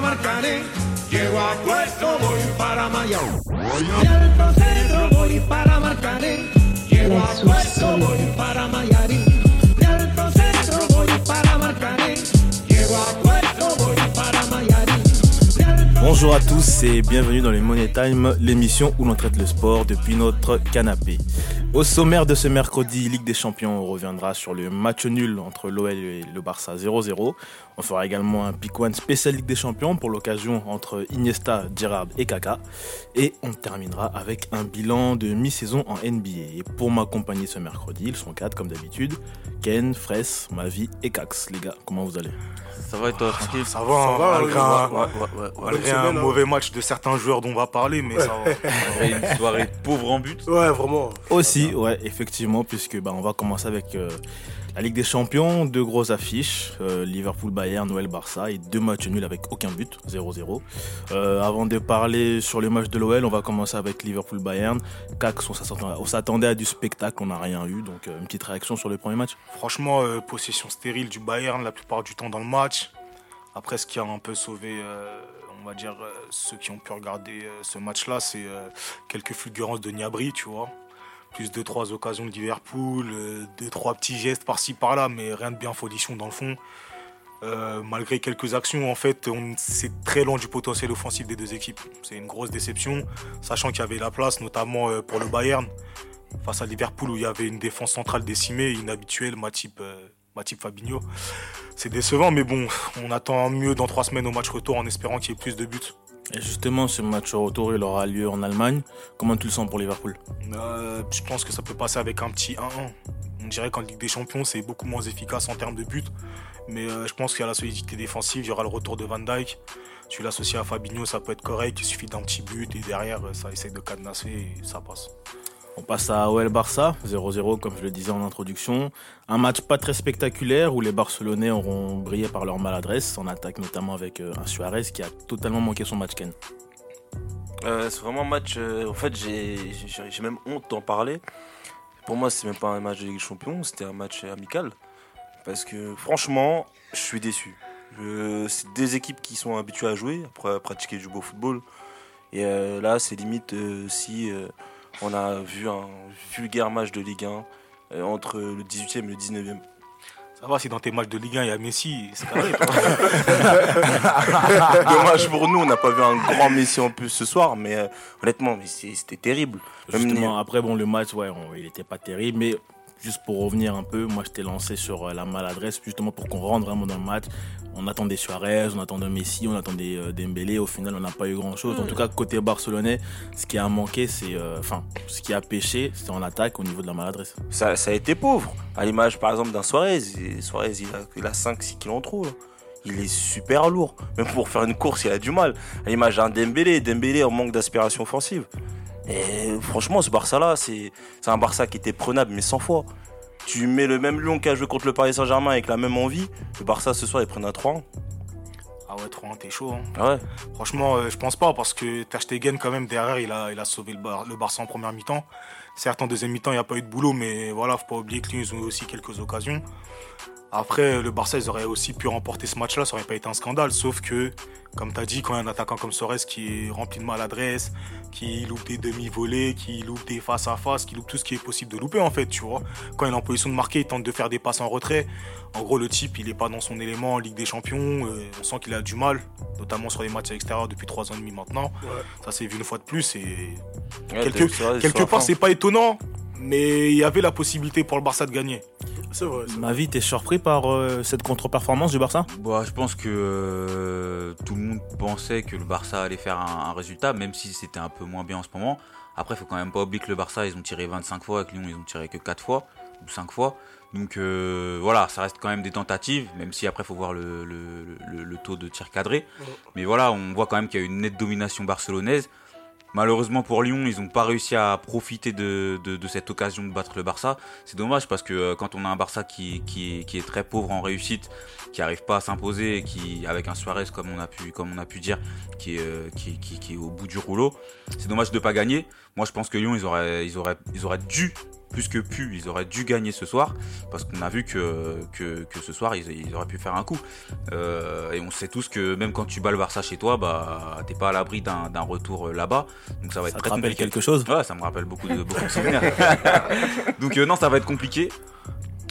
para Marcané. Llego a puesto, voy para Mayao. Y al centro voy para Marcané. Llego a puesto, voy para Mayarín. Y al centro voy para Marcané. Llego a puesto, voy para Mayarín. Bonjour à tous et bienvenue dans le Money Time, l'émission où l'on traite le sport depuis notre canapé. Au sommaire de ce mercredi, Ligue des Champions, on reviendra sur le match nul entre l'OL et le Barça 0-0. On fera également un pick one spécial Ligue des Champions pour l'occasion entre Iniesta, Gerrard et Kaka. Et on terminera avec un bilan de mi-saison en NBA. Et pour m'accompagner ce mercredi, ils sont quatre comme d'habitude. Ken, Fraisse, Mavi et Cax. Les gars, comment vous allez? Ça va et toi, tranquille Ça va, hein, malgré un, Ouais, ouais, ouais, ouais. malgré un mauvais match de certains joueurs dont on va parler, mais ça va. Une soirée pauvre en but. Ouais, vraiment. Aussi, ouais, effectivement, puisque bah, on va commencer avec euh, la Ligue des Champions, deux grosses affiches, euh, Liverpool, Bayern, Noël, Barça, et deux matchs nuls avec aucun but, 0-0. Euh, avant de parler sur les matchs de l'OL, on va commencer avec Liverpool, Bayern. Cax, on s'attendait- on s'attendait à du spectacle, on n'a rien eu, donc euh, une petite réaction sur le premier match. Franchement, euh, possession stérile du Bayern la plupart du temps dans le match. Après, ce qui a un peu sauvé, euh, on va dire, euh, ceux qui ont pu regarder euh, ce match-là, c'est euh, quelques fulgurances de Niabri, tu vois. Plus deux, trois occasions de Liverpool, euh, deux, trois petits gestes par-ci, par-là, mais rien de bien folichon dans le fond. Euh, malgré quelques actions, en fait, c'est très loin du potentiel offensif des deux équipes. C'est une grosse déception, sachant qu'il y avait la place, notamment euh, pour le Bayern, face à Liverpool, où il y avait une défense centrale décimée, inhabituelle, Matip, euh, Matip Fabinho. C'est décevant, mais bon, on attend mieux dans trois semaines au match retour en espérant qu'il y ait plus de buts. Et justement, ce match retour, il aura lieu en Allemagne. Comment tu le sens pour Liverpool? Euh, je pense que ça peut passer avec un petit 1-1. On dirait qu'en Ligue des Champions, c'est beaucoup moins efficace en termes de buts. Mais euh, je pense qu'il y a la solidité défensive, il y aura le retour de Van Dijk. Tu l'associes à Fabinho, ça peut être correct. Il suffit d'un petit but et derrière, ça essaye de cadenasser et ça passe. On passe à OL Barça, 0-0 comme je le disais en introduction. Un match pas très spectaculaire où les Barcelonais auront brillé par leur maladresse, en attaque notamment avec euh, un Suarez qui a totalement manqué son match Ken. Euh, c'est vraiment un match. euh, en fait, j'ai même honte d'en parler. Pour moi, c'est même pas un match de Ligue des Champions, c'était un match amical. Parce que franchement, je suis déçu. C'est des équipes qui sont habituées à jouer, après à pratiquer du beau football. Et là, c'est limite si on a vu un vulgaire match de Ligue 1 euh, entre le 18e et le 19e. Ça va, si dans tes matchs de Ligue 1, il y a Messi, c'est carré. Dommage pour nous, on n'a pas vu un grand Messi en plus ce soir, mais euh, honnêtement, mais c'était terrible. Justement, après, bon, le match, ouais, on- il était pas terrible, mais juste pour revenir un peu, moi, je t'ai lancé sur euh, la maladresse, justement pour qu'on rentre vraiment dans le match. On attendait Suarez, on attendait Messi, on attendait euh, Dembélé. Au final, on n'a pas eu grand-chose. En tout cas, côté barcelonais, ce qui a manqué, c'est, euh, enfin, ce qui a pêché, c'est en attaque au niveau de la maladresse. ça, ça a été pauvre. À l'image, par exemple, d'un Suarez. Suarez, il a, il a 5-6 kilos en trop. là. Il est super lourd. Même pour faire une course, il a du mal. À l'image d'un Dembélé. Dembélé en manque d'aspiration offensive. Et franchement, ce Barça-là, c'est c'est un Barça qui était prenable, mais 100 fois. Tu mets le même Lyon qui a joué contre le Paris Saint-Germain avec la même envie. Le Barça, ce soir, ils prennent un 3 ah ouais, 3-1, t'es chaud. hein. Ah ouais. Franchement, euh, je pense pas parce que Stegen, quand même, derrière, il a, il a sauvé le, Bar- le Barça en première mi-temps. Certes, en deuxième mi-temps, il n'y a pas eu de boulot, mais voilà, faut pas oublier que Lyon, ils ont eu aussi quelques occasions. Après, le Barça, ils auraient aussi pu remporter ce match-là, ça aurait pas été un scandale. Sauf que, comme tu as dit, quand il y a un attaquant comme Suarez qui est rempli de maladresse, qui loupe des demi-volées, qui loupe des face-à-face, qui loupe tout ce qui est possible de louper, en fait, tu vois. Quand il est en position de marquer, il tente de faire des passes en retrait. En gros, le type, il est pas dans son élément en Ligue des Champions. euh, on sent qu'il a du mal, notamment sur les matchs à l'extérieur depuis trois ans et demi maintenant. Ça s'est vu une fois de plus et Ouais, Quelque- quelque part, c'est pas étonnant, mais il y avait la possibilité pour le Barça de gagner. C'est vrai. Ma vie, t'es surpris par euh, cette contre-performance du Barça? Bah, je pense que euh, tout le monde pensait que le Barça allait faire un, un résultat, même si c'était un peu moins bien en ce moment. Après, il faut quand même pas oublier que le Barça, ils ont tiré 25 fois, avec Lyon, ils ont tiré que 4 fois ou 5 fois. Donc euh, voilà, ça reste quand même des tentatives, même si après, il faut voir le, le- le- le taux de tir cadré. Mais voilà, on voit quand même qu'il y a une nette domination barcelonaise. Malheureusement pour Lyon, ils n'ont pas réussi à profiter de, cette occasion de battre le Barça. C'est dommage parce que euh, quand on a un Barça qui, est, très pauvre en réussite, qui n'arrive pas à s'imposer, qui avec un Suarez comme on a pu, comme on a pu dire, qui est, euh, au bout du rouleau, c'est dommage de ne pas gagner. Moi je pense que Lyon, ils ils auraient dû plus que pu, ils auraient dû gagner ce soir, parce qu'on a vu que, que, que ce soir, ils, ils auraient pu faire un coup. Euh, et on sait tous que même quand tu bats le Barça chez toi, bah, t'es pas à l'abri d'un d'un retour euh, là-bas. Donc ça va être Ça te rappelle compliqué. quelque chose? Ouais, ça me rappelle beaucoup de, beaucoup de souvenirs. Donc euh, non, ça va être compliqué.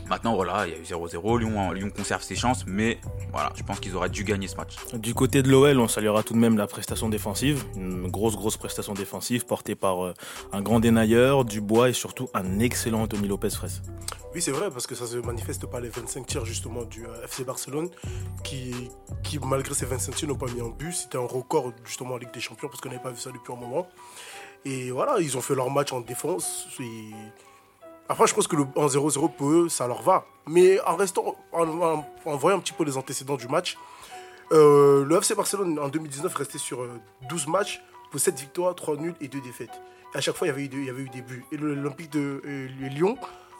Maintenant, voilà, il y a eu 0-0. Lyon, Lyon conserve ses chances, mais voilà, je pense qu'ils auraient dû gagner ce match. Du côté de l'OL, on saluera tout de même la prestation défensive. Une grosse, grosse prestation défensive portée par euh, un grand dénailleur, Dubois et surtout un excellent Anthony Lopez Fraisse. Oui, c'est vrai, parce que ça se manifeste par les 25 tirs justement du euh, FC Barcelone, qui, qui malgré ces 25 tirs n'ont pas mis en but. C'était un record justement en Ligue des Champions, parce qu'on n'avait pas vu ça depuis un moment. Et voilà, ils ont fait leur match en défense. et- Après, je pense que le en 0-0 pour eux, ça leur va. Mais en restant, en, en- en voyant un petit peu les antécédents du match, euh, le FC Barcelone en 2019 restait sur euh, 12 matchs pour 7 victoires, 3 nuls et 2 défaites. Et à chaque fois, il y avait eu, des- il y avait eu des buts. Et l'Olympique de euh, Lyon,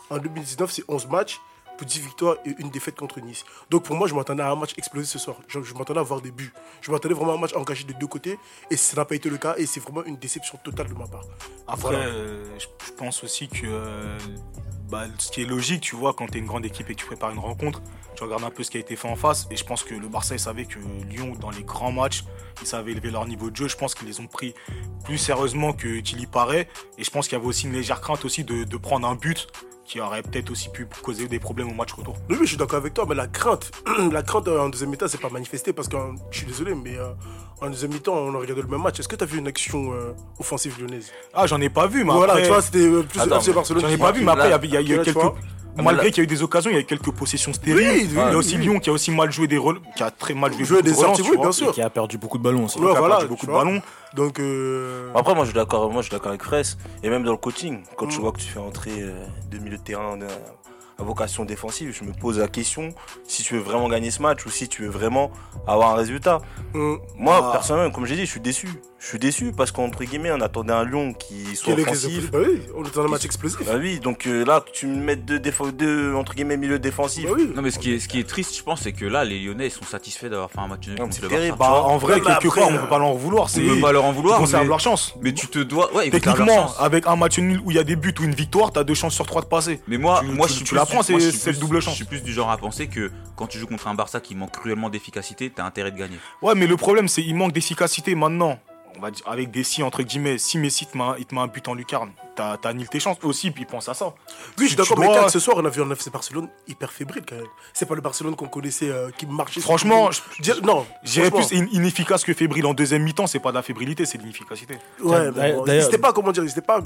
en 2019, c'est 11 matchs pour 10 victoires et une défaite contre Nice. Donc pour moi, je m'attendais à un match explosif ce soir. Je, je m'attendais à voir des buts. Je m'attendais vraiment à un match engagé de deux côtés. Et ça n'a pas été le cas. Et c'est vraiment une déception totale de ma part. Après, Voilà. euh, je, je pense aussi que euh, bah, ce qui est logique, tu vois, quand tu es une grande équipe et que tu prépares une rencontre, tu regardes un peu ce qui a été fait en face. Et je pense que le Barça, ils savaient que Lyon, dans les grands matchs, ils savaient élever leur niveau de jeu. Je pense qu'ils les ont pris plus sérieusement que- qu'il y paraît. Et je pense qu'il y avait aussi une légère crainte aussi de, prendre un but qui aurait peut-être aussi pu causer des problèmes au match retour. Oui, je suis d'accord avec toi, mais la crainte, la crainte euh, en deuxième mi-temps, c'est pas manifesté parce que je suis désolé, mais euh, en deuxième mi-temps, on a regardé le même match. Est-ce que tu as vu une action euh, offensive lyonnaise? Ah, j'en ai pas vu, mais Voilà, après, tu vois, c'était euh, plus Attends, FC Barcelone. J'en ai pas vu, mais après, il y a- tu quelques. Malgré qu'il y a eu des occasions, il y a eu quelques possessions stériles. Oui, il y a aussi oui. Lyon qui a aussi mal joué des rôles, qui a très mal joué, des sorties, tu oui, bien Et sûr. qui a perdu beaucoup de ballons aussi. Ouais, Qui a voilà, perdu beaucoup de ballons. Donc, euh, Après, moi, je suis d'accord, moi, je suis d'accord avec Fraisse. Et même dans le coaching, quand tu vois que tu fais entrer euh, deux milieux de terrain à vocation défensive, je me pose la question si tu veux vraiment gagner ce match ou si tu veux vraiment avoir un résultat. hum, Moi, Ah. personnellement, comme j'ai dit, je suis déçu. Je suis déçu parce qu'entre guillemets, on attendait un Lyon qui soit quel offensif. Bah oui, on est dans un match explosif. Bah oui, donc euh, là, tu me mettes deux, deux entre guillemets milieux défensifs. Bah oui. Non, mais ce qui est, ce qui est triste, je pense, c'est que là, les Lyonnais ils sont satisfaits d'avoir fait un match nul contre c'est le terrible. Barça. Bah, en vrai, quelque après, part, on peut pas leur en vouloir. On peut pas leur en ils vouloir, conservent mais, leur chance. mais tu te dois. Ouais, ils Techniquement, avec un match nul où il y a des buts ou une victoire, t'as deux chances sur trois de passer. Mais moi, Tu- moi tu- je suis tu plus la prends, c'est- plus- double chance. Je suis plus du genre à penser que quand tu joues contre un Barça qui manque cruellement d'efficacité, t'as intérêt de gagner. Ouais, mais le problème, c'est qu'il manque d'efficacité maintenant. On va dire avec des si entre guillemets, si Messi te met un, but en lucarne, annulé tes chances aussi, puis ils pensent à ça. Oui, je suis d'accord, mais dois- ce soir, on a vu un FC Barcelone hyper fébrile quand même. C'est pas le Barcelone qu'on connaissait euh, qui marchait. Franchement. Dire- non, J'irais plus inefficace que fébrile en deuxième mi-temps, c'est pas de la fébrilité, c'est de l'inefficacité. Ouais, bon, ils d'ailleurs- étaient pas, comment dire, ils étaient pas,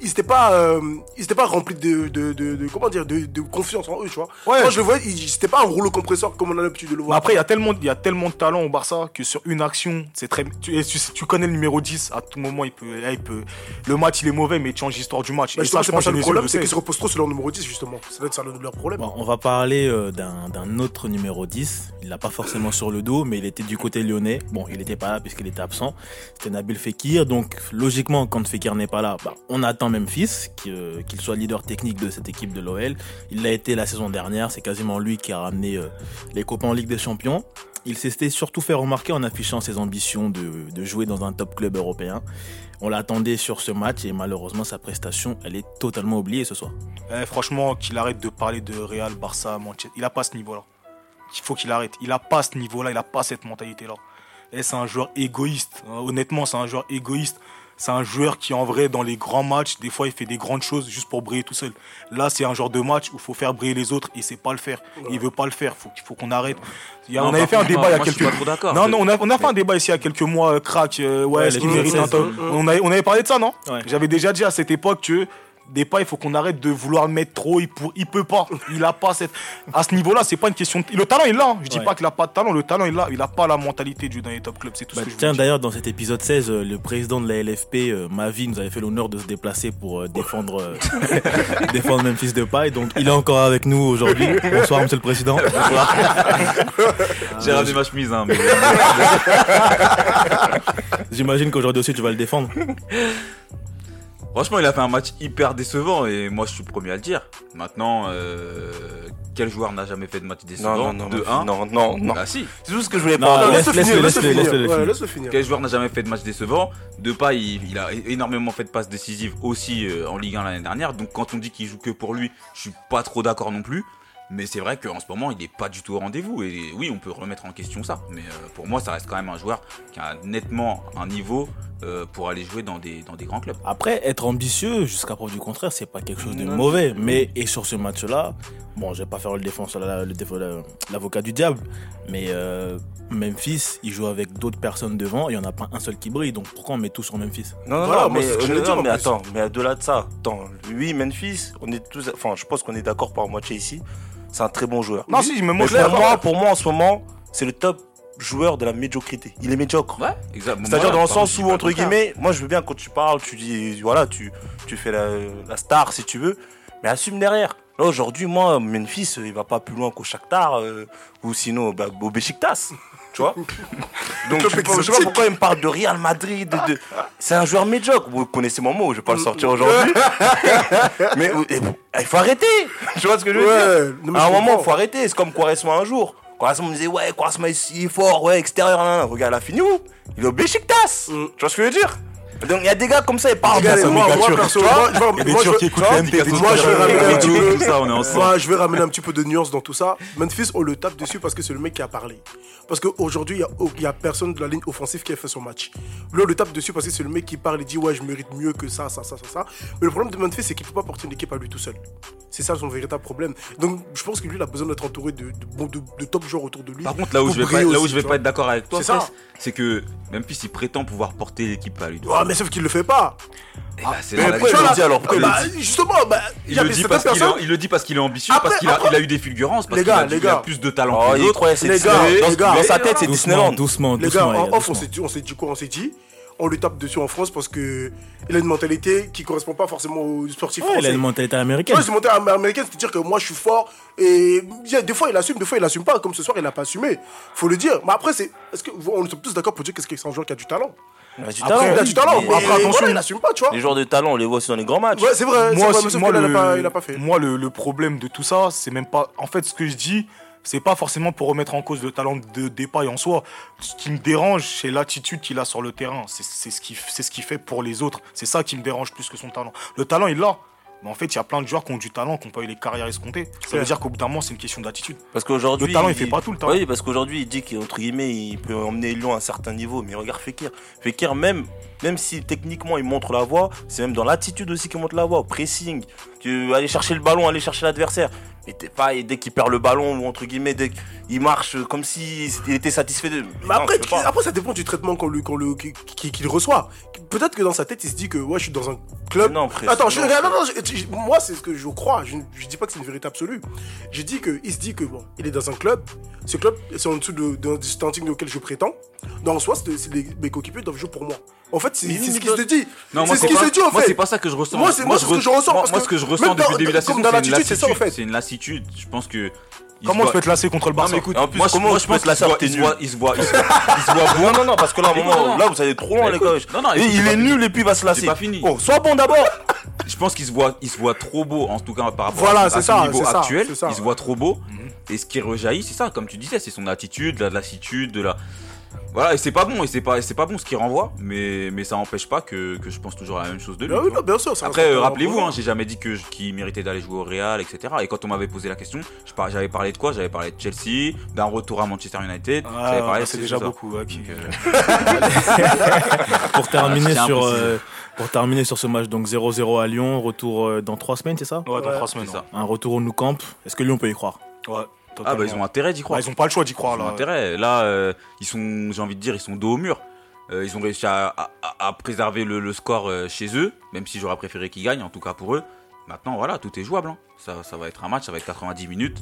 ils étaient pas, euh, ils étaient pas remplis de, de, de, de- comment dire, de, de confiance en eux, tu vois. Ouais. Quand je le voyais, ils- c'était pas un rouleau compresseur comme on a l'habitude de le Mais voir. après, il y, a tellement- il y a tellement de talent au Barça que sur une action, c'est très. Tu, tu connais le numéro 10, à tout moment, il peut, là, il peut. Le match, il est mauvais, mais change l'histoire du match. Bah, et justement, ça, je c'est pas pense ça que le problème, c'est qu'ils se reposent trop sur leur numéro 10, justement. Ça doit être ça le- leur problème. Bon, on va parler euh, d'un autre numéro 10. Il l'a pas forcément sur le dos, mais il était du côté lyonnais. Bon, il n'était pas là puisqu'il était absent. C'était Nabil Fekir. Donc, logiquement, quand Fekir n'est pas là, bah, on attend Memphis, qu'il euh, qu'il soit leader technique de cette équipe de l'OL. Il l'a été la saison dernière. C'est quasiment lui qui a ramené euh, les copains en Ligue des Champions. Il s'était surtout fait remarquer en affichant ses ambitions de, de jouer dans un top club européen. On l'attendait sur ce match et malheureusement sa prestation, elle est totalement oubliée ce soir. Eh, franchement, qu'il arrête de parler de Real, Barça, Manchester. Il a pas ce niveau-là. Il faut qu'il arrête. Il a pas ce niveau-là, il a pas cette mentalité-là. Et c'est un joueur égoïste. Euh, Honnêtement, c'est un joueur égoïste. C'est un joueur qui, en vrai, dans les grands matchs, des fois, il fait des grandes choses juste pour briller tout seul. Là, c'est un genre de match où il faut faire briller les autres et c'est pas le faire. Il veut pas le faire. Faut qu'il faut qu'on arrête. Il y a- Non, on avait fait un débat moi- il y a moi, je suis quelques pas trop d'accord. Non, non, on a, on a fait un débat ici il y a quelques mois, euh, crack. euh, ouais, Ouais, est-ce qu'il mérite un 2016, top on, avait, on avait parlé de ça, non? Ouais. J'avais déjà dit à cette époque que des pas, il faut qu'on arrête de vouloir le mettre trop. Il, pour, il peut pas. Il a pas cette. À ce niveau-là, c'est pas une question. De... Le talent, il l'a. hein. Je dis Ouais. pas qu'il a pas de talent. Le talent, il l'a. Il a pas la mentalité du dans les top clubs. C'est tout Bah, ce que je tiens, d'ailleurs, dans cet épisode 16, euh, le président de la LFP, euh, Mavi, nous avait fait l'honneur de se déplacer pour euh, défendre, euh, défendre Memphis Depay. Donc, il est encore avec nous aujourd'hui. Bonsoir, monsieur le président. Bonsoir. J'ai ramené ma chemise, hein, mais. J'imagine qu'aujourd'hui aussi, tu vas le défendre. Franchement, il a fait un match hyper décevant et moi je suis le premier à le dire. Maintenant, euh, quel joueur n'a jamais fait de match décevant Non, non, non, De non, 1 non, non, non. Ah si. C'est tout ce que je voulais finir, finir. laisse-le Ouais, finir. laisse-le finir. Quel joueur n'a jamais fait de match décevant? De pas, il, il a énormément fait de passes décisives aussi euh, en Ligue 1 l'année dernière. Donc quand on dit qu'il joue que pour lui, je suis pas trop d'accord non plus. Mais c'est vrai qu'en ce moment, il n'est pas du tout au rendez-vous. Et oui, on peut remettre en question ça. Mais euh, pour moi, ça reste quand même un joueur qui a nettement un niveau euh, pour aller jouer dans des, dans des grands clubs. Après, être ambitieux, jusqu'à preuve du contraire, c'est pas quelque chose de Non. mauvais. Mais, et sur ce match-là, bon, je vais pas faire le défenseur, l'avocat du diable, mais euh, Memphis, il joue avec d'autres personnes devant, il y en a pas un seul qui brille. Donc pourquoi on met tout sur Memphis? Non, non, Voilà, non, moi, mais, c'est ce que euh, j'allais non, mais attends, mais au-delà de ça, attends, lui, Memphis, on est tous, enfin, je pense qu'on est d'accord par moitié ici. C'est un très bon joueur. Non, si, mais moi, Mais je pour moi, pour moi, en ce moment, c'est le top joueur de la médiocrité. Il est médiocre. Ouais. C'est-à-dire dans le sens où, entre guillemets, moi je veux bien quand tu parles, tu dis, voilà, tu, tu fais la, la star si tu veux, mais assume derrière. Là aujourd'hui, moi, Memphis, euh, il va pas plus loin qu'au Shakhtar euh, ou sinon bah, au Besiktas. Tu vois Donc je sais, pas, je sais pas pourquoi il me parle de Real Madrid. De, de- C'est un joueur médiocre. Vous connaissez mon mot, je vais pas le sortir aujourd'hui. mais euh, il faut arrêter. Tu vois ce que je veux dire Ouais, à un moment, comprends. faut arrêter. C'est comme Quaresma un jour. Quaresma me disait, ouais, Quaresma il est fort, ouais, extérieur. nan. Regarde, il a fini où? Il est au Besiktas. Mm. Tu vois ce que je veux dire? Donc il y a des gars comme ça, ils parlent. De- ça. Moi, je vais ramener un petit peu de nuance dans tout ça. Memphis, on le tape dessus parce que c'est le mec qui a parlé. Parce qu'aujourd'hui, il n'y a, il y a personne de la ligne offensive qui a fait son match. Là, on le tape dessus parce que c'est le mec qui parle et dit Ouais, je mérite mieux que ça, ça, ça, ça, ça. Mais le problème de Memphis, c'est qu'il ne peut pas porter une équipe à lui tout seul. C'est ça son véritable problème. Donc, je pense que lui, il a besoin d'être entouré de, de, bons- de- de top joueurs autour de lui. Par contre, là où je vais pas, briller là où aussi, je vais pas être d'accord avec toi, C'est ça. Fess, c'est que Memphis il prétend pouvoir porter l'équipe à lui. Mais sauf qu'il le fait pas. Et bah, c'est mais vie. il le dit alors Pourquoi il Bah, le dit Justement, bah, il Il y a le, dit parce qu'il est, personnes. il le dit parce qu'il est ambitieux, Après- parce qu'il a, après- il a eu des fulgurances, parce Les qu'il a, gars, les il a gars. plus de talent Oh, que d'autres. Les gars, Dans- les gars. Dans sa tête, c'est Doucement, Disneyland. doucement, Les doucement. gars, les en gars, off, on doucement. s'est dit, on s'est dit quoi On s'est dit, on lui tape dessus en France parce que il a une mentalité qui correspond pas forcément aux sportifs Ouais, il a français. une mentalité américaine. c'est mentalité am- américaine, c'est-à-dire que moi je suis fort et des fois il assume, des fois il assume pas. Comme ce soir, il a pas assumé. Faut le dire. Mais après, c'est, est-ce que on est tous d'accord pour dire que c'est un joueur qui a du talent? Il a du Après, talent, il a du talent. Mais- après, attention, voilà, il assume pas, tu vois. Les joueurs de talent, on les voit aussi dans les grands matchs. Ouais, c'est vrai. c'est moi, vrai, moi, le, il a pas, il a pas fait. moi le, le problème de tout ça, c'est même pas. En fait, ce que je dis, c'est pas forcément pour remettre en cause le talent de Depay en soi. Ce qui me dérange, c'est l'attitude qu'il a sur le terrain. C'est ce qui c'est ce qu'il fait pour les autres. C'est ça qui me dérange plus que son talent. Le talent, il l'a. Mais en fait, il y a plein de joueurs qui ont du talent, qui n'ont pas eu les carrières escomptées. Ça veut dire qu'au bout d'un moment, c'est une question d'attitude. Parce qu'aujourd'hui. Le talent, il fait pas tout le temps. Oui, parce qu'aujourd'hui, il dit qu'entre guillemets, il peut emmener Lyon à un certain niveau. Mais regarde Fekir. Fekir, même, même si techniquement il montre la voie, c'est même dans l'attitude aussi qu'il montre la voie. Pressing, tu aller chercher le ballon, aller chercher l'adversaire. Et t'es pas, et dès qu'il perd le ballon, ou entre guillemets, dès qu'il marche comme s'il était satisfait de. Mais après, Non, après, ça dépend du traitement qu'on lui, qu'on le, qu'il reçoit. Peut-être que dans sa tête, il se dit que ouais, je suis dans un club. Non, après, Attends, je, non, regarde, non, non, je- je- moi, c'est ce que je crois. Je, je dis pas que c'est une vérité absolue. Je dis que il se dit que bon, il est dans un club. Ce club, c'est en dessous de, de- du standing auquel je prétends. Donc, en soi, c'est mes coéquipiers doivent jouer pour moi. En fait, c'est ce qu'il se dit. Non, moi, c'est ce qu'il pas- se dit en moi, fait. c'est pas ça que je ressens. Moi, c'est- moi, c'est ce que je ressens, Moi, ce que je ressens depuis le début de la saison, c'est une lassitude. Je pense que. il Comment tu peux te lasser contre le Non, Barça mais écoute, En plus, moi, je- comment moi, tu je peux pense que voit- t'es il se voit- il se voit, il se voit- il se voit bon. Non, non, non, parce que là, à un Écoute, moment, non. là, vous allez trop loin, les gars. non, non, Et il est nul et puis il va se lasser. pas fini. Oh, sois bon d'abord. Je pense qu'il se voit, il se voit trop beau, en tout cas par rapport Voilà, à, son ça, niveau ça, actuel. Il se voit trop beau. Et ce qui rejaillit, c'est ça, comme tu disais, c'est son attitude, la lassitude, de la. Voilà, et c'est pas bon, et c'est pas, c'est pas bon ce qu'il renvoie, mais, mais ça n'empêche pas que, que je pense toujours la même chose de lui. Ah oui, non, bien sûr. Après, euh, rappelez-vous, hein, j'ai jamais dit que je- qu'il méritait d'aller jouer au Real, etc. Et quand on m'avait posé la question, j'avais parlé de quoi? J'avais parlé de Chelsea, d'un retour à Manchester United. Ah, j'avais parlé bah, de c'est ces déjà beaucoup. ouais, euh, Pour terminer, tiens, sur, euh, pour terminer sur ce match, donc 0-0 à Lyon, retour euh, dans 3 semaines, c'est ça? Ouais, dans Ouais, trois semaines. c'est ça. Un retour au Nou Camp. Est-ce que Lyon peut y croire? Ouais, Ah bah ils ont intérêt d'y croire. Bah, ils ont pas le choix d'y croire Ils ont là. intérêt. Là, euh, ils sont, j'ai envie de dire, ils sont dos au mur. Euh, ils ont réussi à, à- à préserver le, le score euh, chez eux, même si j'aurais préféré qu'ils gagnent, en tout cas pour eux. Maintenant, voilà, tout est jouable. hein. Ça, ça va être un match, ça va être 90 minutes.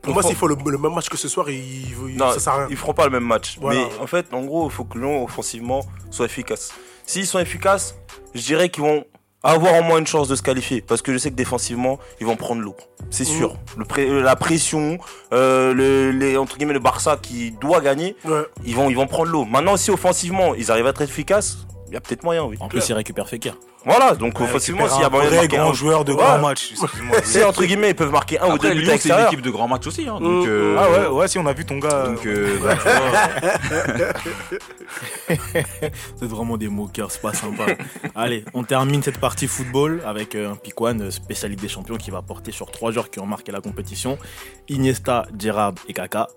Pour moi, s'il faut le, le même match que ce soir, il, il- Non, ça sert à rien. ils feront pas le même match. Voilà. Mais en fait, en gros, il faut que Lyon, offensivement, soit efficace. S'ils sont efficaces, je dirais qu'ils vont avoir au moins une chance de se qualifier. Parce que je sais que défensivement, ils vont prendre l'eau. C'est sûr. Le pré- euh, la pression, euh, le, les, entre guillemets, le Barça qui doit gagner, Ouais. ils vont, ils vont prendre l'eau. Maintenant, si offensivement, ils arrivent à être efficaces, il y a peut-être moyen, oui. En plus, il récupère Fekir. Voilà, donc Ouais, facilement, récupère s'il y a un moyen de vrai marquer grand un- joueur de Ouais. grand match. excuse-moi. Si entre guillemets ils peuvent marquer un ou deux buts c'est une équipe de grand match aussi. hein, donc, Mm. euh, Ah ouais, ouais, si on a vu ton gars. Donc, euh, euh, bah, C'est vraiment des moqueurs, c'est pas sympa. Allez, on termine cette partie football avec euh, un Piquan spécial Ligue des Champions qui va porter sur trois joueurs qui ont marqué la compétition Iniesta, Gerrard et Kaka.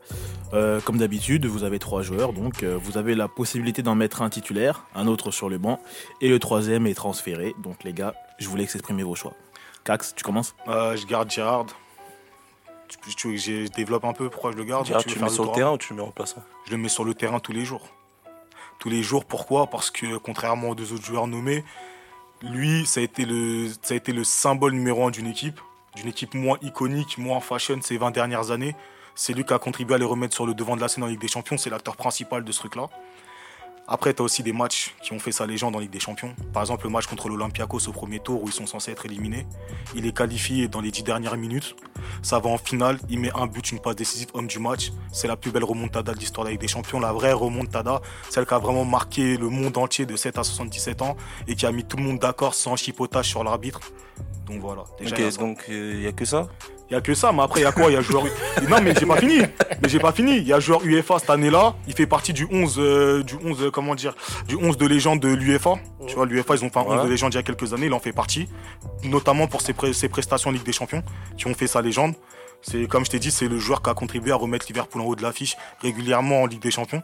Euh, comme d'habitude, vous avez trois joueurs, donc euh, vous avez la possibilité d'en mettre un titulaire, un autre sur le banc, et le troisième est transféré. Donc les gars, je vous laisse exprimer vos choix. Cax, tu commences? Euh, je garde Gérard. Tu, tu veux que je développe un peu pourquoi je le garde Gérard, Tu le mets sur le terrain ou tu le mets remplaçant Je le mets sur le terrain tous les jours. Tous les jours, pourquoi? Parce que contrairement aux deux autres joueurs nommés, lui, ça a été le, ça a été le symbole numéro un d'une équipe, d'une équipe moins iconique, moins fashion ces 20 dernières années. C'est lui qui a contribué à les remettre sur le devant de la scène en Ligue des Champions, c'est l'acteur principal de ce truc-là. Après, tu as aussi des matchs qui ont fait sa légende en Ligue des Champions. Par exemple, le match contre l'Olympiakos au premier tour où ils sont censés être éliminés. Il est qualifié dans les 10 dernières minutes. Ça va en finale, il met un but, une passe décisive, homme du match. C'est la plus belle remontada de l'histoire de la Ligue des Champions, la vraie remontada, celle qui a vraiment marqué le monde entier de 7 à 77 ans et qui a mis tout le monde d'accord sans chipotage sur l'arbitre. Donc voilà. Déjà, donc il n'y a que ça Il y a que ça, mais après, il y a quoi? Il y a joueur. Non, mais j'ai pas fini. Mais j'ai pas fini. Il y a joueur UEFA cette année-là. Il fait partie du 11, euh, du 11, euh, comment dire, du 11 de légende de l'UEFA. Tu vois, l'UEFA, ils ont fait un 11 Ouais. de légende il y a quelques années. Il en fait partie. Notamment pour ses, pré- ses prestations en Ligue des Champions qui ont fait sa légende. C'est, comme je t'ai dit, c'est le joueur qui a contribué à remettre Liverpool en haut de l'affiche régulièrement en Ligue des Champions.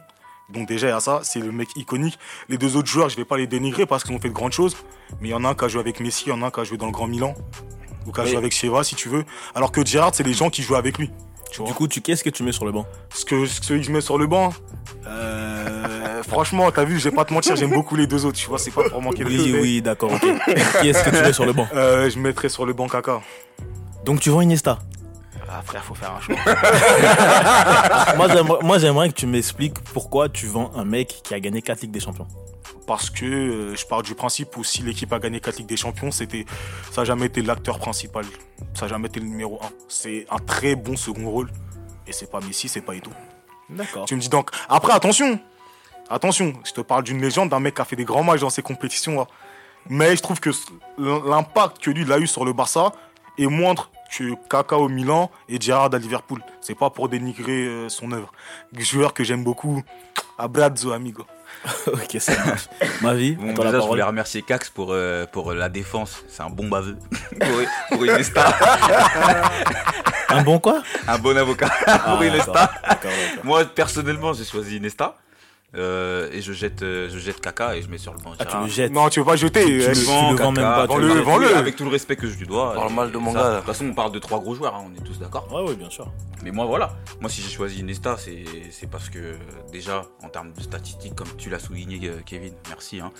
Donc déjà, il y a ça, c'est le mec iconique. Les deux autres joueurs, je vais pas les dénigrer parce qu'ils ont fait de grandes choses. Mais il y en a un qui a joué avec Messi, il y en a un qui a joué dans le Grand Milan. Ou qui a joué avec Sheva, si tu veux. Alors que Gerrard, c'est les gens qui jouent avec lui. Tu Du coup, tu qu'est-ce que tu mets sur le banc ce que, ce que je mets sur le banc, euh, franchement, t'as vu, je vais pas te mentir, j'aime beaucoup les deux autres. Tu vois, c'est pas pour manquer de Oui, oui, d'accord, ok. Qui est-ce que tu mets sur le banc Euh, je mettrais sur le banc Kaka. Donc tu vends Iniesta Ah, frère, faut faire un choix. Moi, j'aimerais- que tu m'expliques pourquoi tu vends un mec qui a gagné 4 Ligues des Champions. Parce que euh, je pars du principe où si l'équipe a gagné 4 Ligues des Champions, c'était, ça n'a jamais été l'acteur principal. Ça n'a jamais été le numéro 1. C'est un très bon second rôle. Et c'est pas Messi, c'est pas Edo. D'accord. Tu me dis donc. Après, attention Attention, je te parle d'une légende, d'un mec qui a fait des grands matchs dans ces compétitions-là. Mais je trouve que l'impact que lui, il a eu sur le Barça est moindre que Kaka au Milan et Gerrard à Liverpool. C'est pas pour dénigrer euh, son œuvre. Joueur que j'aime beaucoup. Abrazzo, amigo. ok, ça marche. Ma vie, Bon, la déjà, je voulais remercier Cax pour, euh, pour la défense. C'est un bon baveux. pour, pour. Un bon quoi? Un bon avocat Ah, pour d'accord. Moi, personnellement, j'ai choisi Iniesta. Euh, et je jette, euh, je jette Kaka et je mets sur le banc. Ah, tu le jettes Non, tu veux pas jeter. Tu euh, le- Vends, le vends même pas, tu vends-le, vends. Vends-le. Avec tout le respect que je lui dois. Parle Et mal de mon ça, gars, là. De toute façon, on parle de trois gros joueurs, hein, on est tous d'accord. Ouais, ouais, bien sûr. Mais moi, voilà. Moi, si j'ai choisi Iniesta, c'est c'est parce que, euh, déjà, en termes de statistiques, comme tu l'as souligné, euh, Kevin, merci. hein,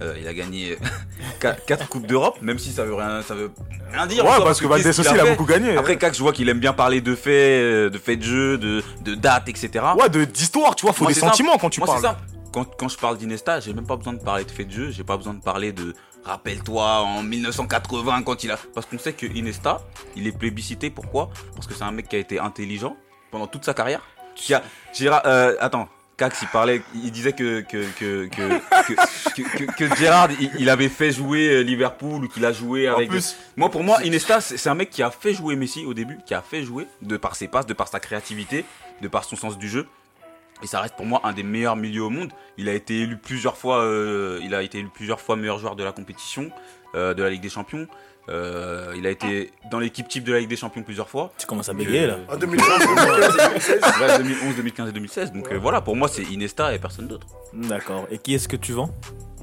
euh, il a gagné 4 Coupes d'Europe, même si ça veut rien, ça veut rien dire. Ouais, parce que qu'il aussi, il a beaucoup gagné. Après, Cax, je vois qu'il aime bien parler de faits, euh, de faits de jeu, de, de dates, etc. Ouais, de- d'histoire, tu vois, faut des sentiments quand tu parles. Simple. Quand, quand je parle d'Inesta, j'ai même pas besoin de parler de faits de jeu, j'ai pas besoin de parler de rappelle-toi en 1980 quand il a. Parce qu'on sait que Inesta, il est plébiscité. Pourquoi? Parce que c'est un mec qui a été intelligent pendant toute sa carrière. Qui a, Gérard, euh, attends. Cax, il parlait, il disait que que que que, que, que- que- que Gérard, il, il avait fait jouer euh, Liverpool ou qu'il a joué En avec. plus, Moi, pour moi, Inesta, c'est un mec qui a fait jouer Messi au début, qui a fait jouer de par ses passes, de par sa créativité, de par son sens du jeu. Et ça reste pour moi un des meilleurs milieux au monde. Il a été élu plusieurs fois, euh, il a été élu plusieurs fois meilleur joueur de la compétition, euh, de la Ligue des Champions. Euh, il a été dans l'équipe type de la Ligue des Champions plusieurs fois. Tu commences à bégayer là. En 2015, 2016. Ouais, 2011, 2015 et 2016. Donc euh, voilà, pour moi, c'est Inesta et personne d'autre. D'accord. Et qui est-ce que tu vends?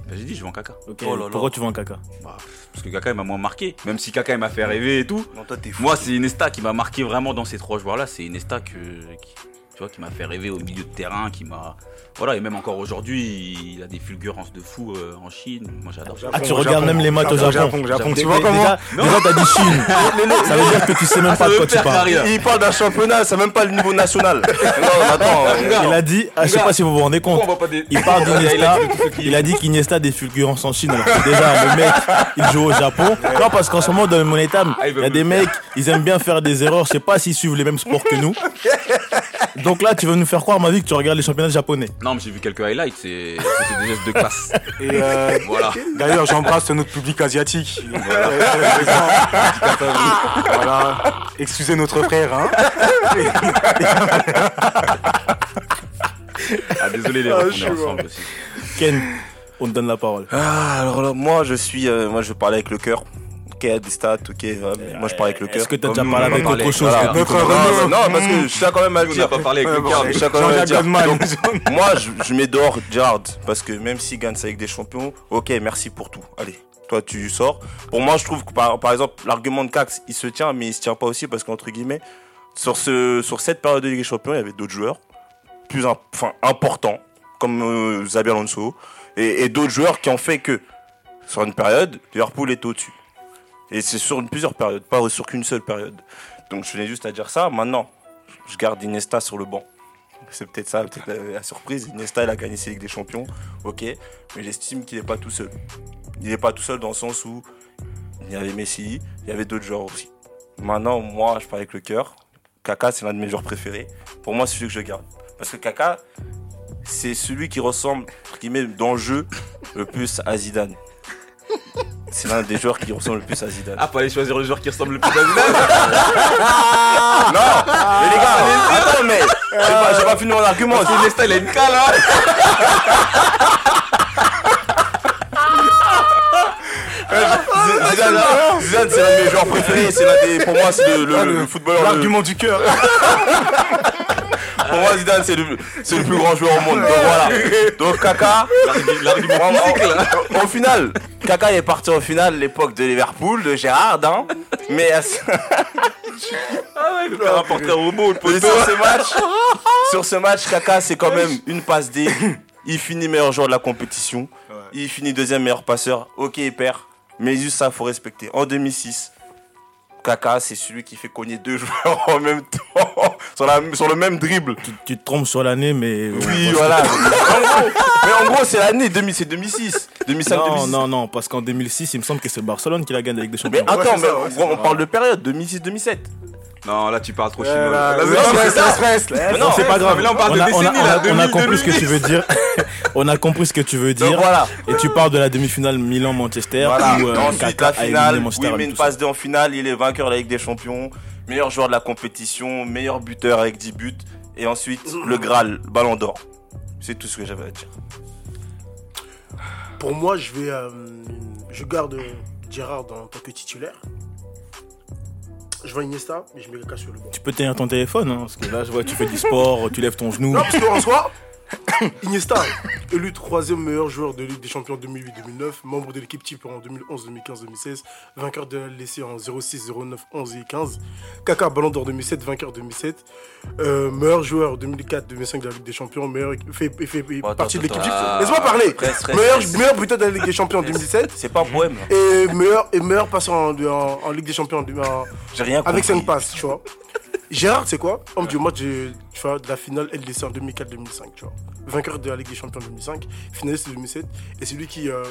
Ben, J'ai dit, je vends Kaka. Ok. Oh là là. Pourquoi tu vends Kaka? Bah, parce que Kaka, il m'a moins marqué. Même si Kaka, il m'a fait rêver et tout. Non, toi, t'es fou. Moi, c'est Inesta qui m'a marqué vraiment dans ces trois joueurs-là. C'est Inesta que, qui, tu vois, qui m'a fait rêver au milieu de terrain, qui m'a, voilà, et même encore aujourd'hui, il a des fulgurances de fou euh, en Chine. Moi, j'adore. Ah, tu Japon, regardes même les matchs au Japon, Japon. Japon, Tu vois comment Déjà, déjà, t'as dit Chine. Ça veut dire que tu sais même Ah, pas de quoi tu parles. Il parle d'un championnat, c'est même pas le niveau national. non, attends. euh, Il a dit, ah, je sais pas si vous vous rendez compte. Des- Il parle Il a d'Iniesta, il a dit qu'Iniesta a des fulgurances en Chine. Alors que déjà, le mec, il joue au Japon. Non, parce qu'en ce moment, dans le Money Time, Ah, il y a des mecs, ils aiment bien faire des erreurs. Je sais pas s'ils suivent les mêmes sports que nous. Donc là, tu veux nous faire croire, ma vie, que tu regardes les championnats japonais. Non, mais j'ai vu quelques highlights, c'est- c'était des gestes de classe. Et euh, Voilà. d'ailleurs, j'embrasse notre public asiatique. Voilà. Voilà. Excusez notre frère. Hein. Ah, désolé les Ah, on est ensemble aussi. Ken, on te donne la parole. Ah, alors là, moi, je suis. euh, moi, je parle avec le cœur. Ok, à des stats, ok. ouais, mais moi, je parle avec le cœur. Est-ce que t'as déjà parlé avec autre chose voilà. que- Notre non, parce que je tiens quand même à On dire. pas parlé avec le cœur. je mais- tiens quand même à dire. Donc, moi, je, je mets dehors Gerrard parce que même s'il gagne sa Ligue des Champions, ok, merci pour tout. Allez, toi, tu sors. Pour moi, je trouve que par, par exemple, l'argument de Cax, il se tient, mais il se tient pas aussi parce qu'entre guillemets, sur, ce, sur cette période de Ligue des Champions, il y avait d'autres joueurs plus enfin, importants, comme euh, Xabi Alonso, et, et d'autres joueurs qui ont fait que sur une période, Liverpool est au-dessus. Et c'est sur plusieurs périodes, pas sur qu'une seule période. Donc je venais juste à dire ça. Maintenant, je garde Iniesta sur le banc. C'est peut-être ça, peut-être la, surprise. Iniesta, il a gagné ses Ligues des Champions, ok. Mais j'estime qu'il n'est pas tout seul. Il n'est pas tout seul dans le sens où il y avait Messi, il y avait d'autres joueurs aussi. Maintenant, moi, je parle avec le cœur. Kaka, c'est l'un de mes joueurs préférés. Pour moi, c'est celui que je garde. Parce que Kaka, c'est celui qui ressemble, qui met dans le jeu le plus à Zidane. C'est l'un des joueurs qui ressemble le plus à Zidane. Ah, faut aller choisir le joueur qui ressemble le plus à Zidane. Non Mais les gars, attends, mais j'ai pas, j'ai pas fini mon argument. C'est Iniesta, il a une cale, hein. Zidane, Zidane, c'est l'un de mes joueurs préférés. C'est l'un des, pour moi, c'est le, le, le footballeur. le- L'argument du cœur. pour moi, Zidane, c'est le, plus grand joueur au monde. Donc voilà. Donc Kaka, au final, Kaka est parti en finale l'époque de Liverpool, de Gérard, hein. Mais Ah ouais, il peut faire un portrait robot, le sur ce match, sur ce match, Kaka, c'est quand même une passe D. Il finit meilleur joueur de la compétition. Il finit deuxième meilleur passeur. Ok, il perd. Mais juste ça, faut respecter. En 2006, Kaka, c'est celui qui fait cogner deux joueurs en même temps, sur, la- sur le même dribble. Tu, tu te trompes sur l'année, mais. Oui, voilà. Mais en gros, c'est l'année 2000, c'est 2006. 2005, Non, 2006. non, non, parce qu'en 2006, il me semble que c'est Barcelone qui la gagne avec des Mais champions. attends, mais ça, ouais, on, on parle de période 2006-2007. Non, là, tu parles trop Euh, chinois. là, Là, là. Mais non, c'est pas grave. mais là, on parle de a, décennie, a- là, on a 2000, compris ce que tu veux dire. on a compris ce que tu veux Donc dire. voilà. Et tu parles de la demi-finale Milan-Manchester Voilà. où euh, Ensuite, la finale, Manchester où il avec met une passe D en finale, il est vainqueur de la Ligue des Champions, meilleur joueur de la compétition, meilleur buteur avec 10 buts, et ensuite le Graal, le Ballon d'Or. C'est tout ce que j'avais à dire. Pour moi, je vais, euh, je garde Gérard en tant que titulaire. Je vois Iniesta, mais je mets Kaka sur le banc. Tu peux tenir ton téléphone, hein, parce que là, je vois, tu fais du sport, tu lèves ton genou. Non, parce qu'en soi, Iniesta, élu troisième meilleur joueur de Ligue des Champions 2008-2009, membre de l'équipe type en 2011, 2015, 2016, vainqueur de l'essai en 06, 09, 11 et 15. Kaka, Ballon d'Or 2007, vainqueur 2007. Euh, meilleur joueur 2004-2005 de la Ligue des Champions, meilleur, fait, fait, partie de l'équipe type. Laisse-moi parler. Reste, reste, meilleur, reste. meilleur buteur de la Ligue des Champions en 2017. C'est pas poème. là. Et meilleur, et meilleur passeur en, en- en Ligue des Champions en- en- J'ai rien compris. avec 5 passes, tu vois. Gérard, c'est quoi Homme du match de, tu vois, la finale LDC en 2004-2005, tu vois. Vainqueur de la Ligue des Champions en 2005, finaliste en 2007. Et c'est lui qui, euh,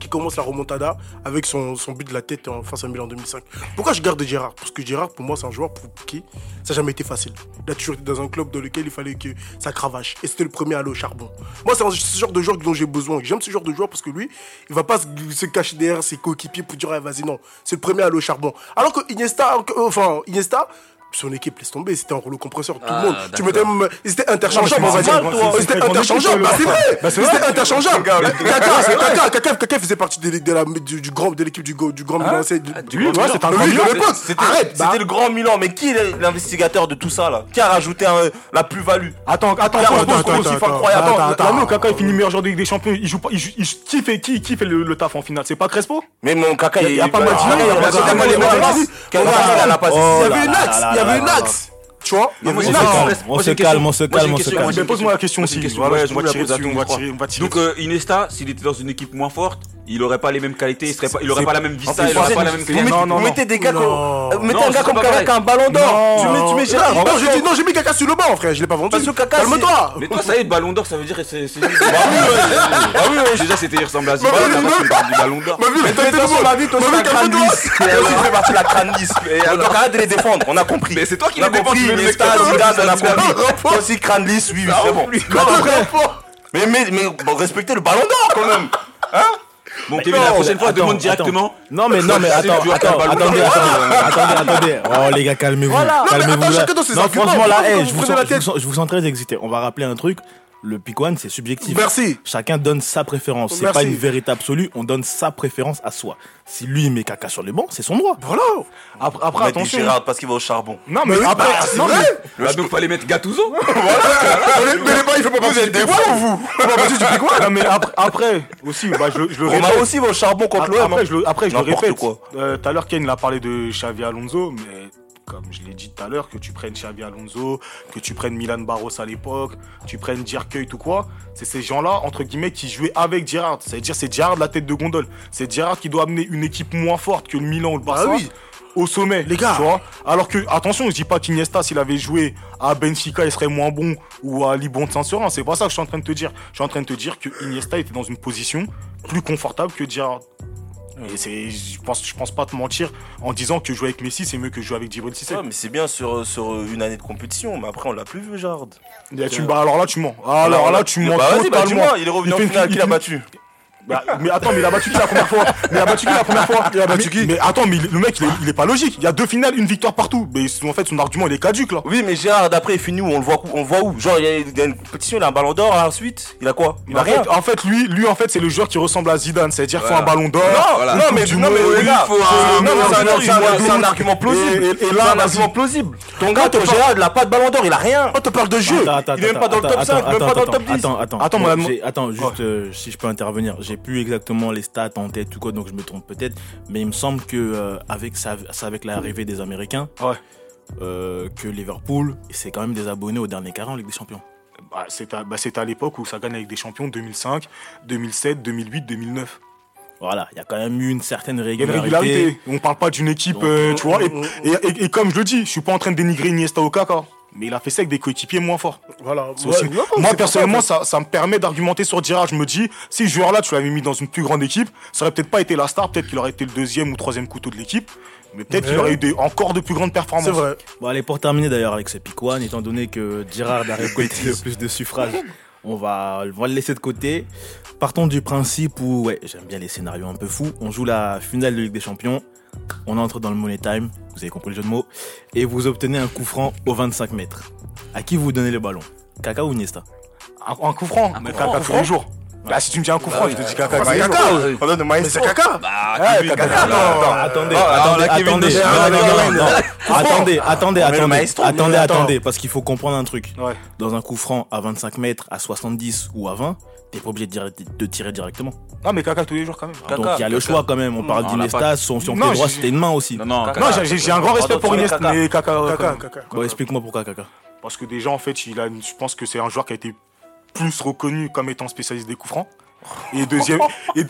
qui commence la remontada avec son, son but de la tête en face à Milan en 2005. Pourquoi je garde Gérard? Parce que Gérard, pour moi, c'est un joueur pour qui ça n'a jamais été facile. Il a toujours été dans un club dans lequel il fallait que ça cravache. Et c'était le premier à aller au charbon. Moi, c'est ce genre de joueur dont j'ai besoin. J'aime ce genre de joueur parce que lui, il va pas se, cacher derrière ses coéquipiers pour dire, Ah, vas-y, non. C'est le premier à aller au charbon. Alors que Iniesta, euh, enfin, Iniesta, son équipe laisse tomber, c'était un rouleau compresseur, tout Ah, le monde. Tu mettais même, ils étaient interchangeables, on mais va dire. Ils étaient interchangeables, bah, c'est vrai. Bah, c'est Ils vrai. étaient interchangeables. Kaka, c'est Kaka, Kaka, Kaka faisait partie de, de la, du, du grand, de l'équipe du, go- du grand Milan. c'est- du- ouais, c'est un Milan. de l'époque. C'était Arrête, bah. c'était le grand Milan, mais qui est l'investigateur de tout ça là Qui a rajouté un- la plus-value Attends, attends, Attends, attends, attends, attends, attends, attends, incroyable. attends, Attends, L'année où attends. Kaka il finit meilleur joueur de Ligue des Champions, il joue pas, il joue, il- qui fait, qui, qui fait le, taf en finale C'est pas Crespo Mais mon Kaka, il y a pas Maldini, Ah, il y a pas Kaka, Maldini, il a Tu vois Il y moi. On se calme, on se calme, on se calme. Mais pose-moi la question. aussi. on va Je tirer vous la pose dessus, à on va tous les tirer, on va tirer Donc euh, Iniesta, s'il était dans une équipe moins forte, il aurait pas les mêmes qualités, il, serait pas, il aurait pas la même vista, il aurait pas la même mettez- Non, non, non. mettez des gars Non. comme. Mettez Non, un gars comme Kaka un ballon d'or. Non. Tu mets- tu mets Gérard. Non, j'ai dit, non, j'ai mis Kaka sur le banc, frère. Je l'ai pas vendu. Parce que Kaka, Calme-toi. Mais toi, ça y est, ballon d'or, ça veut dire que c'est. c'est- Bah oui. Déjà, c'était il ressemble à Bah oui, Zidane, mais maintenant, non. tu me parles du ballon d'or. Mais t'as bon. ma vie, toi, c'est la crâne calme-toi. lisse. Toi aussi, tu fais partie de la crâne lisse. Donc arrête de les défendre, on a compris. Mais c'est toi qui défends, compris. Tu Iniesta, Zidane, on a compris. Toi aussi, crâne lisse, oui, oui, c'est bon. Mais Mais, mais, mais bon, respectez le ballon d'or quand même. Bon, Kevin, la prochaine fois, Attends, demande attends. directement. Non mais non mais attends, attends, attendez, attendez, attendez, attendez. Oh les gars, calmez-vous, Voilà. Non, mais calmez-vous attends, là. chacun dans ses Non arguments. franchement là, Pourquoi hey, vous je vous prenez la sens, je vous tête sens- je vous sens très excité. On va rappeler un truc. Le pick one, c'est subjectif. Merci. Chacun donne sa préférence. C'est pas une vérité absolue. On donne sa préférence à soi. Si lui il met caca sur les bancs, c'est son droit. Voilà. Après, On après va dire attention. Gérard parce qu'il va au charbon. Non, mais après, bah, c'est non, vrai. mais- Bah, donc, fallait mettre Gattuso. Mais les pas, il fait pas du Pick One, vous du Pick One. Non, mais après, après aussi, bah, je, le- je le On a répète. aussi au charbon contre l'OM. après, je le, après, je le répète. quoi. Euh, Tout à l'heure, Ken il a parlé de Xavi Alonso, mais comme je l'ai dit tout à l'heure, que tu prennes Xavi Alonso, que tu prennes Milan Barros à l'époque, tu prennes Dirkeuil ou quoi, c'est ces gens-là, entre guillemets, qui jouaient avec Gerrard. C'est-à-dire, c'est Gerrard la tête de gondole. C'est Gerrard qui doit amener une équipe moins forte que le Milan ou le Barça. Ah oui. Au sommet, Les gars. tu vois. Alors que, attention, je dis pas qu'Iniesta, s'il avait joué à Benfica, il serait moins bon ou à Libon de Saint-Seurin. C'est pas ça que je suis en train de te dire. Je suis en train de te dire que Iniesta était dans une position plus confortable que Gerrard. Et c'est, je pense, je pense pas te mentir en disant que jouer avec Messi, c'est mieux que jouer avec Djibril Cissé. Ouais, mais c'est bien sur, sur une année de compétition, mais après on l'a plus vu. Et tu, bah, alors là, tu mens. Alors là, tu mens Bah vas-y, bah totalement. dis-moi, il est revenu Il en finale, qui l'a battu Bah, mais attends, mais il a battu qui la première fois? Mais il a battu qui la première fois? Il a battu qui? Mais attends, mais le mec, il est, il est pas logique. Il y a deux finales, une victoire partout. Mais en fait, son argument, il est caduque là. Oui, mais Gérard, d'après, il finit où? On le voit où, on le voit où? Genre, il y, a, il y a une compétition, il a un ballon d'or, ensuite, il a quoi? Il a en, rien. fait, en fait, lui, lui, en fait, c'est le joueur qui ressemble à Zidane. C'est-à-dire, faut Voilà. un ballon d'or. Non, voilà. non, mais, du non, mais il faut c'est- un- non, mais c'est un, argument plausible. Et- là, un argument plausible. Ton gars, ton Gérard, il a pas de ballon d'or, il a rien. On te parle de jeu. Attends, attends, Il est même pas dans le attends, top 5, attends, même pas attends, dans le top 10. Attends, attends, Attends, attends, juste euh, si je peux intervenir. J'ai plus exactement les stats en tête ou quoi, donc je me trompe peut-être. Mais il me semble que euh, avec ça, c'est avec l'arrivée des Américains, Ouais. euh, que Liverpool, c'est quand même des abonnés au dernier quart en Ligue des Champions. Bah, c'est à, bah, à l'époque où ça gagne avec des champions 2005, 2007, 2008, 2009. Voilà, il y a quand même eu une certaine régularité. régularité. On parle pas d'une équipe, euh, tu vois. Et, et- et- et comme je le dis, je suis pas en train de dénigrer Iniesta ou Kaka. Mais il a fait ça avec des coéquipiers moins forts. Voilà. C'est Ouais, aussi- ouais, ouais, Moi, personnellement, ça, ça, ça me permet d'argumenter sur Girard. Je me dis, si ce joueur-là, tu l'avais mis dans une plus grande équipe, ça aurait peut-être pas été la star, peut-être qu'il aurait été le deuxième ou troisième couteau de l'équipe, mais peut-être Ouais. qu'il aurait eu des, encore de plus grandes performances. C'est vrai. Bon, allez, pour terminer d'ailleurs avec ce pick one, étant donné que Girard a récolté le plus de suffrages, on va, on va le laisser de côté. Partons du principe où, ouais, j'aime bien les scénarios un peu fous. On joue la finale de Ligue des Champions. On entre dans le Money Time, vous avez compris le jeu de mots, et vous obtenez un coup franc au 25 mètres. À qui vous donnez le ballon? Kaka ou Niesta Un, un coup franc, mais coup franc, Kaka un tous coup les jours. Bah, si tu me dis un coup franc, je te dis Kaka tous c'est. Kaka. On donne maestro. c'est caca. Bah. Attendez, Ah, attendez, attendez, attendez, attendez, attendez, attendez, attendez, parce qu'il faut comprendre un truc. Dans un coup franc à 25 mètres, à 70 ou à 20, t'es pas obligé de, dire- de tirer directement. Non, mais Kaka tous les jours quand même. Donc il y a le choix quand même. On parle d'Iniesta, son si on Non, fait droit, c'était une main aussi. Non, non, j'ai- un grand respect pour Iniesta, Kaka. mais Kaka. Caca, caca. Bon, explique-moi pourquoi Kaka. Parce que déjà, en fait, il a, je pense que c'est un joueur qui a été plus reconnu comme étant spécialiste des coups francs. Et deuxième, et,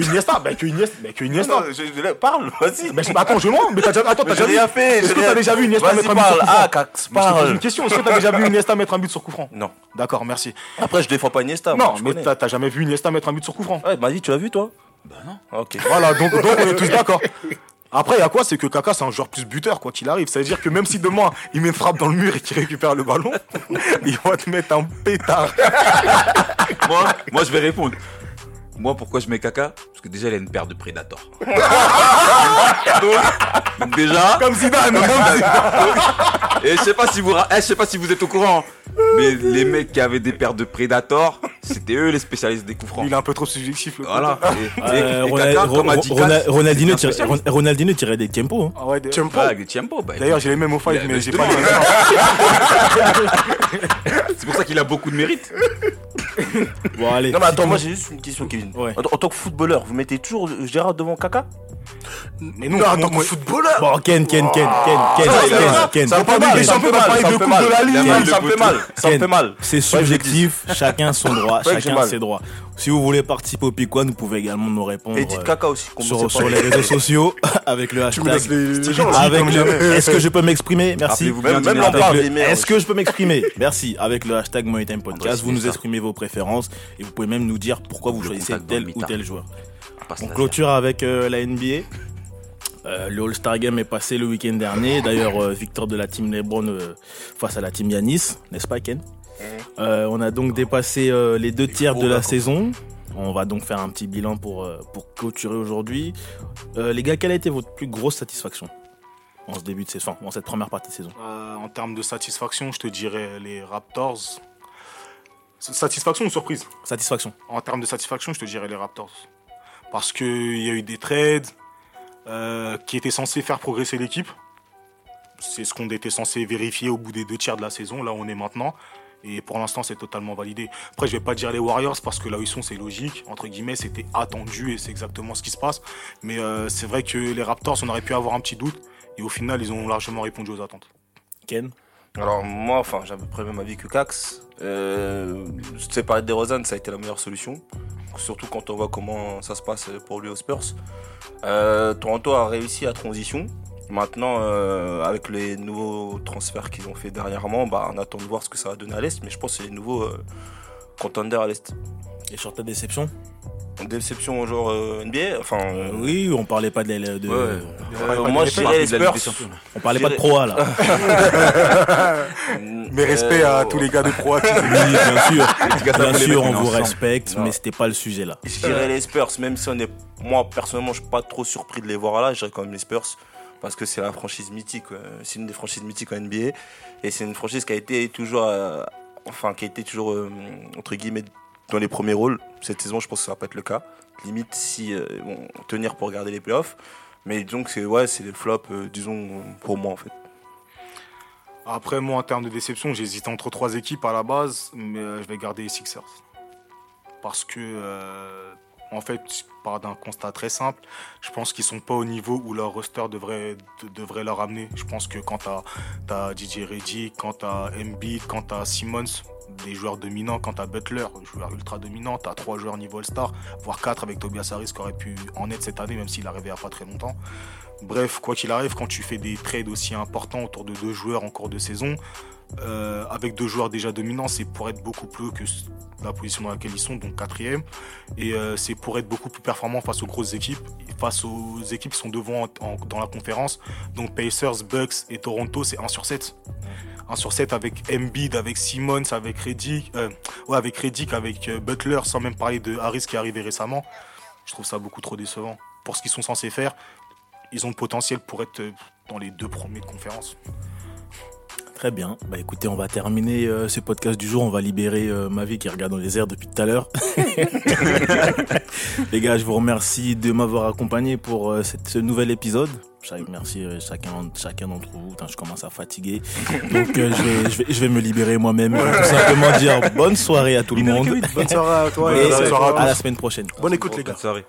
que Iniesta, bah, que Iniesta, bah, que Iniesta. Non, je- je- Parle, vas-y. Mais je- bah, attends, je mens, mais t'as déjà, attends, Mais t'as déjà rien vu, fait. est-ce que t'as déjà vu Iniesta mettre un but sur parle. coup franc Ah, Cax, Mais parle. une question, est-ce que t'as déjà vu Iniesta mettre un but sur coup franc Non. D'accord, merci. Après, je défends pas Iniesta. non, moi, je mais t'as t'as jamais vu Iniesta mettre un but sur coup franc Ouais, vas-y, tu l'as vu, toi? Bah non. Ok. Voilà, donc, donc on est tous d'accord. Après, il y a quoi? C'est que Kaka, c'est un joueur plus buteur, quoi qu'il arrive. Ça veut dire que même si demain, il met une frappe dans le mur et qu'il récupère le ballon, il va te mettre un pétard. moi, moi, je vais répondre. Moi, pourquoi je mets Parce que déjà, il a une paire de Predator. donc, déjà, Comme Zidane. et je sais pas si vous, eh, je sais pas si vous êtes au courant, mais les mecs qui avaient des paires de Predator, c'était eux les spécialistes des coups francs. Il est un peu trop subjectif, le Voilà. Et, et- Euh, et Ronald- comme Ron- Ronald- Ronaldinho, tirait, spécialiste. Ron- Ronaldinho tirait des tempos. hein. Ah ouais, des- bah, D'ailleurs, j'ai les mêmes au five, a- mais mais j'ai pas les c'est pour ça qu'il a beaucoup de mérite. Bon, allez. Non, mais attends, moi j'ai juste une question, Kevin. Ouais. En, en tant que footballeur, vous mettez toujours Gérard devant Kaka? Mais non, Non, en tant que footballeur. Bon, Ken, Ken, Ken, Ken, Ken, Ça, Ken, ça, Ken. ça me fait mal, ça me fait mal, ça de me fait mal. de la Ligue. Ça me fait Ken. mal, ça me Ken. fait mal. C'est subjectif, chacun son droit, chacun ses droits. Si vous voulez participer au One, vous pouvez également nous répondre Et dites euh, Kaka aussi. commencez sur, pas. sur les réseaux sociaux avec le hashtag. Avec le-. Est-ce que je peux m'exprimer? Merci. Est-ce que je peux m'exprimer? Merci. Avec le hashtag Money Time Podcast, vous nous exprimez vos préférences et vous pouvez même nous dire pourquoi vous choisissez tel ou tel joueur. Passe On clôture avec euh, la NBA. Euh, le All-Star Game est passé le week-end dernier. D'ailleurs, euh, victoire de la team LeBron euh, face à la team Yanis, n'est-ce pas Ken? Euh, On a donc dépassé euh, les deux tiers de la saison. On va donc faire un petit bilan pour, pour clôturer aujourd'hui. Euh, les gars, quelle a été votre plus grosse satisfaction en ce début de saison, en cette première partie de saison? Euh, en termes de satisfaction, je te dirais les Raptors. Satisfaction ou surprise? Satisfaction. En termes de satisfaction, je te dirais les Raptors. Parce qu'il y a eu des trades euh, qui étaient censés faire progresser l'équipe. C'est ce qu'on était censé vérifier au bout des deux tiers de la saison. Là, on est maintenant. Et pour l'instant, c'est totalement validé. Après, je vais pas dire les Warriors parce que là où ils sont, c'est logique. Entre guillemets, c'était attendu et c'est exactement ce qui se passe. Mais euh, c'est vrai que les Raptors, on aurait pu avoir un petit doute. Et au final, ils ont largement répondu aux attentes. Ken? Alors moi, enfin, j'ai à peu près le même avis que Cax. Euh, tu sais, parler de DeRozan, ça a été la meilleure solution. Surtout quand on voit comment ça se passe pour lui aux Spurs. Euh, Toronto a réussi à transition. Maintenant, euh, avec les nouveaux transferts qu'ils ont fait dernièrement, bah, on attend de voir ce que ça va donner à l'Est. Mais je pense que c'est les nouveaux euh, contenders à l'Est. Et sur ta déception? Déception au genre euh, NBA Enfin, euh, Oui, on parlait pas de, de- ouais. Euh, Euh, moi, je dirais les de Spurs. On parlait pas de je dirais- Pro A là. Mais respect Euh, à tous les gars de Pro qui Oui, bien sûr. Bien sûr, on vous respecte, Non. mais c'était pas le sujet là. Je dirais les Spurs, même si on est. Moi, personnellement, je suis pas trop surpris de les voir là. Je dirais quand même les Spurs. Parce que c'est la franchise mythique. C'est une des franchises mythiques en NBA. Et c'est une franchise qui a été toujours. euh, Enfin, qui a été toujours, euh, entre guillemets, dans les premiers rôles. Cette saison, je pense que ça va pas être le cas. Limite, si euh, vont tenir pour garder les playoffs. Mais disons que c'est ouais, c'est le flop, euh, disons, pour moi en fait. Après, moi, en termes de déception, j'hésite entre trois équipes à la base, mais euh, je vais garder les Sixers. Parce que, euh, en fait, je pars d'un constat très simple. Je pense qu'ils sont pas au niveau où leur roster devrait, de- devrait leur amener. Je pense que quand tu as, DJ Reddick, quand tu as Embiid, quand tu as Simmons, des joueurs dominants, quand tu as Butler, joueur ultra dominant, tu as trois joueurs niveau All-Star, voire quatre avec Tobias Harris qui aurait pu en être cette année, même s'il arrivait à pas très longtemps. Bref, quoi qu'il arrive, quand tu fais des trades aussi importants autour de deux joueurs en cours de saison, euh, avec deux joueurs déjà dominants, c'est pour être beaucoup plus haut que la position dans laquelle ils sont, donc quatrième. Et euh, c'est pour être beaucoup plus performant face aux grosses équipes, face aux équipes qui sont devant dans la conférence. Donc Pacers, Bucks et Toronto, c'est 1 sur 7. 1 sur 7 avec Embiid, avec Simmons, avec Reddick, euh, ouais, avec Reddick, avec Butler, sans même parler de Harris qui est arrivé récemment. Je trouve ça beaucoup trop décevant. Pour ce qu'ils sont censés faire, ils ont le potentiel pour être dans les deux premiers de conférence. Très bien. Bah écoutez, on va terminer euh, ce podcast du jour. On va libérer euh, Mavi qui regarde dans les airs depuis tout à l'heure. les gars, je vous remercie de m'avoir accompagné pour euh, cette- ce nouvel épisode. Euh, chacun, chacun d'entre vous. Putain, je commence à fatiguer. Donc euh, je, vais, je, vais, je vais me libérer moi-même. Je vais tout simplement dire bonne soirée à tout le monde. Bonne soirée à toi Et et bonne soirée à à la semaine prochaine. Bonne écoute les gars. Bonne soirée.